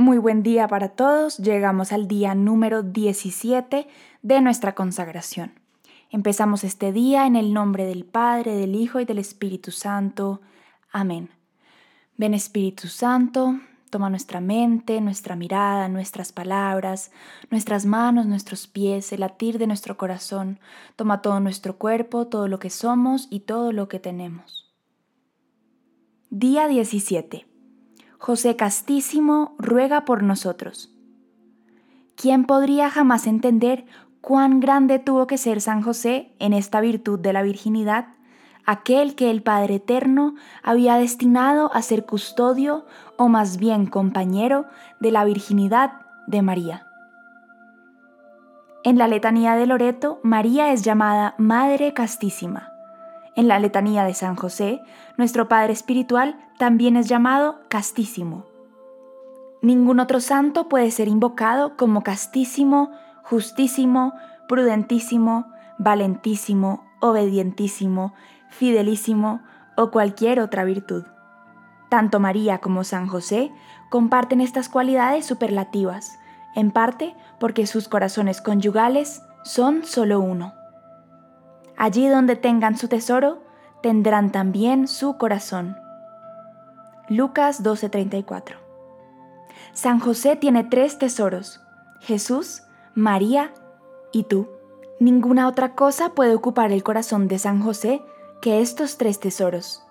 Muy buen día para todos. Llegamos al día número 17 de nuestra consagración. Empezamos este día en el nombre del Padre, del Hijo y del Espíritu Santo. Amén. Ven Espíritu Santo, toma nuestra mente, nuestra mirada, nuestras palabras, nuestras manos, nuestros pies, el latir de nuestro corazón. Toma todo nuestro cuerpo, todo lo que somos y todo lo que tenemos. Día 17. José Castísimo ruega por nosotros. ¿Quién podría jamás entender cuán grande tuvo que ser San José en esta virtud de la virginidad, aquel que el Padre Eterno había destinado a ser custodio o más bien compañero de la virginidad de María? En la letanía de Loreto, María es llamada Madre Castísima. En la letanía de San José, nuestro Padre Espiritual también es llamado castísimo. Ningún otro santo puede ser invocado como castísimo, justísimo, prudentísimo, valentísimo, obedientísimo, fidelísimo o cualquier otra virtud. Tanto María como San José comparten estas cualidades superlativas, en parte porque sus corazones conyugales son solo uno. Allí donde tengan su tesoro, tendrán también su corazón. Lucas 12:34 San José tiene tres tesoros, Jesús, María y tú. Ninguna otra cosa puede ocupar el corazón de San José que estos tres tesoros.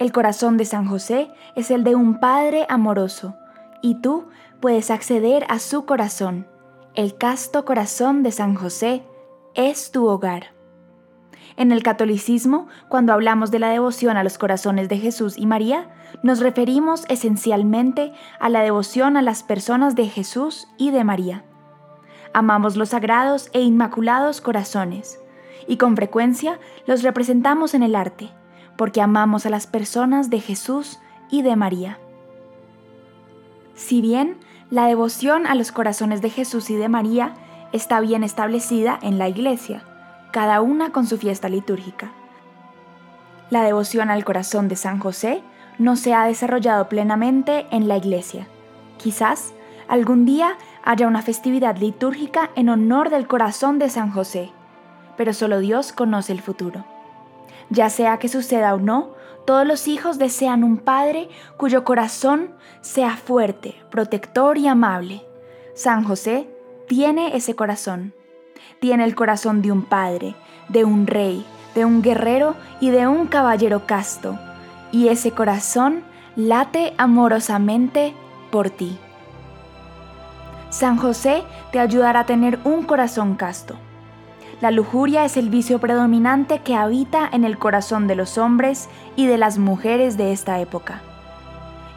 El corazón de San José es el de un Padre amoroso, y tú puedes acceder a su corazón. El casto corazón de San José es tu hogar. En el catolicismo, cuando hablamos de la devoción a los corazones de Jesús y María, nos referimos esencialmente a la devoción a las personas de Jesús y de María. Amamos los sagrados e inmaculados corazones, y con frecuencia los representamos en el arte, porque amamos a las personas de Jesús y de María. Si bien la devoción a los corazones de Jesús y de María está bien establecida en la Iglesia, cada una con su fiesta litúrgica. La devoción al corazón de San José no se ha desarrollado plenamente en la Iglesia. Quizás algún día haya una festividad litúrgica en honor del corazón de San José, pero solo Dios conoce el futuro. Ya sea que suceda o no, todos los hijos desean un Padre cuyo corazón sea fuerte, protector y amable. San José tiene ese corazón tiene el corazón de un padre, de un rey, de un guerrero y de un caballero casto, y ese corazón late amorosamente por ti. San José te ayudará a tener un corazón casto. La lujuria es el vicio predominante que habita en el corazón de los hombres y de las mujeres de esta época.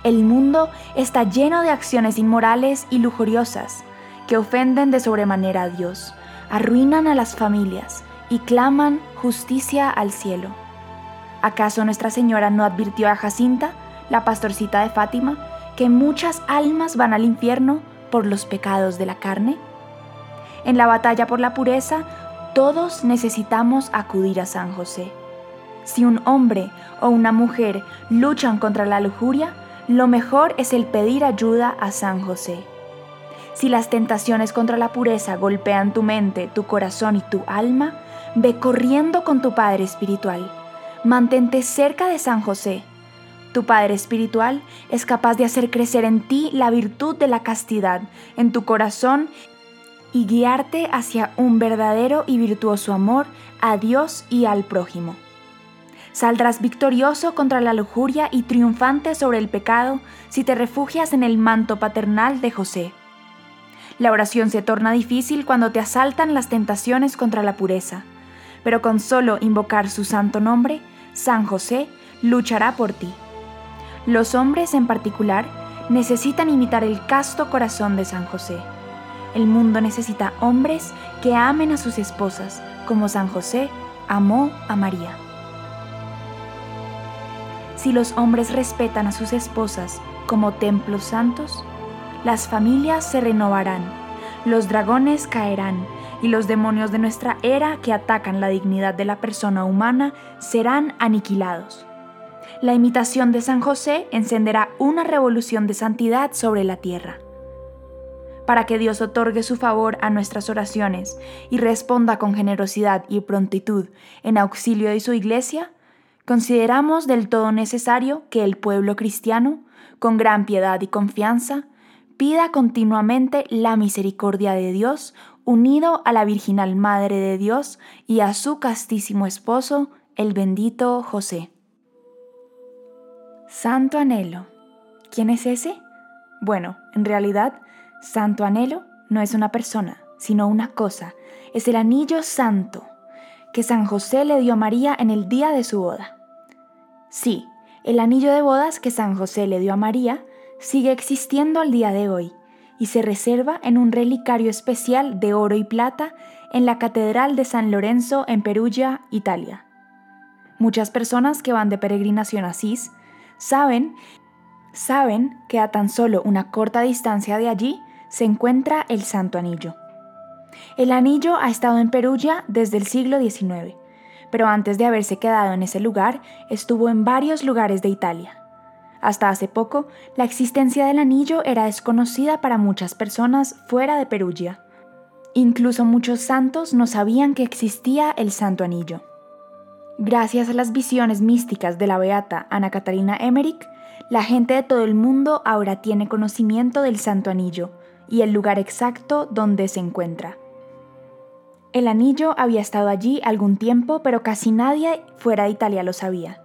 El mundo está lleno de acciones inmorales y lujuriosas que ofenden de sobremanera a Dios arruinan a las familias y claman justicia al cielo. ¿Acaso Nuestra Señora no advirtió a Jacinta, la pastorcita de Fátima, que muchas almas van al infierno por los pecados de la carne? En la batalla por la pureza, todos necesitamos acudir a San José. Si un hombre o una mujer luchan contra la lujuria, lo mejor es el pedir ayuda a San José. Si las tentaciones contra la pureza golpean tu mente, tu corazón y tu alma, ve corriendo con tu Padre Espiritual. Mantente cerca de San José. Tu Padre Espiritual es capaz de hacer crecer en ti la virtud de la castidad, en tu corazón, y guiarte hacia un verdadero y virtuoso amor a Dios y al prójimo. Saldrás victorioso contra la lujuria y triunfante sobre el pecado si te refugias en el manto paternal de José. La oración se torna difícil cuando te asaltan las tentaciones contra la pureza, pero con solo invocar su santo nombre, San José luchará por ti. Los hombres en particular necesitan imitar el casto corazón de San José. El mundo necesita hombres que amen a sus esposas, como San José amó a María. Si los hombres respetan a sus esposas como templos santos, las familias se renovarán, los dragones caerán y los demonios de nuestra era que atacan la dignidad de la persona humana serán aniquilados. La imitación de San José encenderá una revolución de santidad sobre la tierra. Para que Dios otorgue su favor a nuestras oraciones y responda con generosidad y prontitud en auxilio de su iglesia, consideramos del todo necesario que el pueblo cristiano, con gran piedad y confianza, pida continuamente la misericordia de Dios unido a la Virginal Madre de Dios y a su castísimo esposo, el bendito José. Santo Anhelo. ¿Quién es ese? Bueno, en realidad, Santo Anhelo no es una persona, sino una cosa. Es el anillo santo que San José le dio a María en el día de su boda. Sí, el anillo de bodas que San José le dio a María sigue existiendo al día de hoy y se reserva en un relicario especial de oro y plata en la Catedral de San Lorenzo en Perugia, Italia. Muchas personas que van de peregrinación a Asís saben, saben que a tan solo una corta distancia de allí se encuentra el Santo Anillo. El anillo ha estado en Perugia desde el siglo XIX, pero antes de haberse quedado en ese lugar estuvo en varios lugares de Italia. Hasta hace poco, la existencia del anillo era desconocida para muchas personas fuera de Perugia. Incluso muchos santos no sabían que existía el Santo Anillo. Gracias a las visiones místicas de la beata Ana Catarina Emmerich, la gente de todo el mundo ahora tiene conocimiento del Santo Anillo y el lugar exacto donde se encuentra. El anillo había estado allí algún tiempo, pero casi nadie fuera de Italia lo sabía.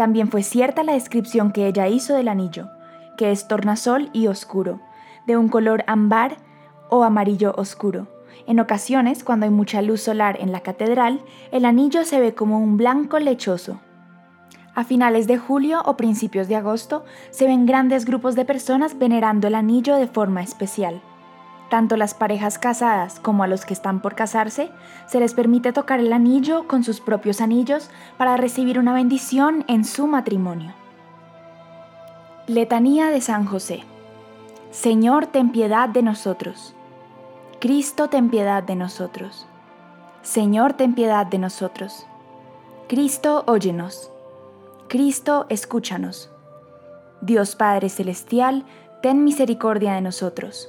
También fue cierta la descripción que ella hizo del anillo, que es tornasol y oscuro, de un color ámbar o amarillo oscuro. En ocasiones, cuando hay mucha luz solar en la catedral, el anillo se ve como un blanco lechoso. A finales de julio o principios de agosto se ven grandes grupos de personas venerando el anillo de forma especial. Tanto las parejas casadas como a los que están por casarse, se les permite tocar el anillo con sus propios anillos para recibir una bendición en su matrimonio. Letanía de San José. Señor, ten piedad de nosotros. Cristo, ten piedad de nosotros. Señor, ten piedad de nosotros. Cristo, óyenos. Cristo, escúchanos. Dios Padre Celestial, ten misericordia de nosotros.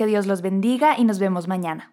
Que Dios los bendiga y nos vemos mañana.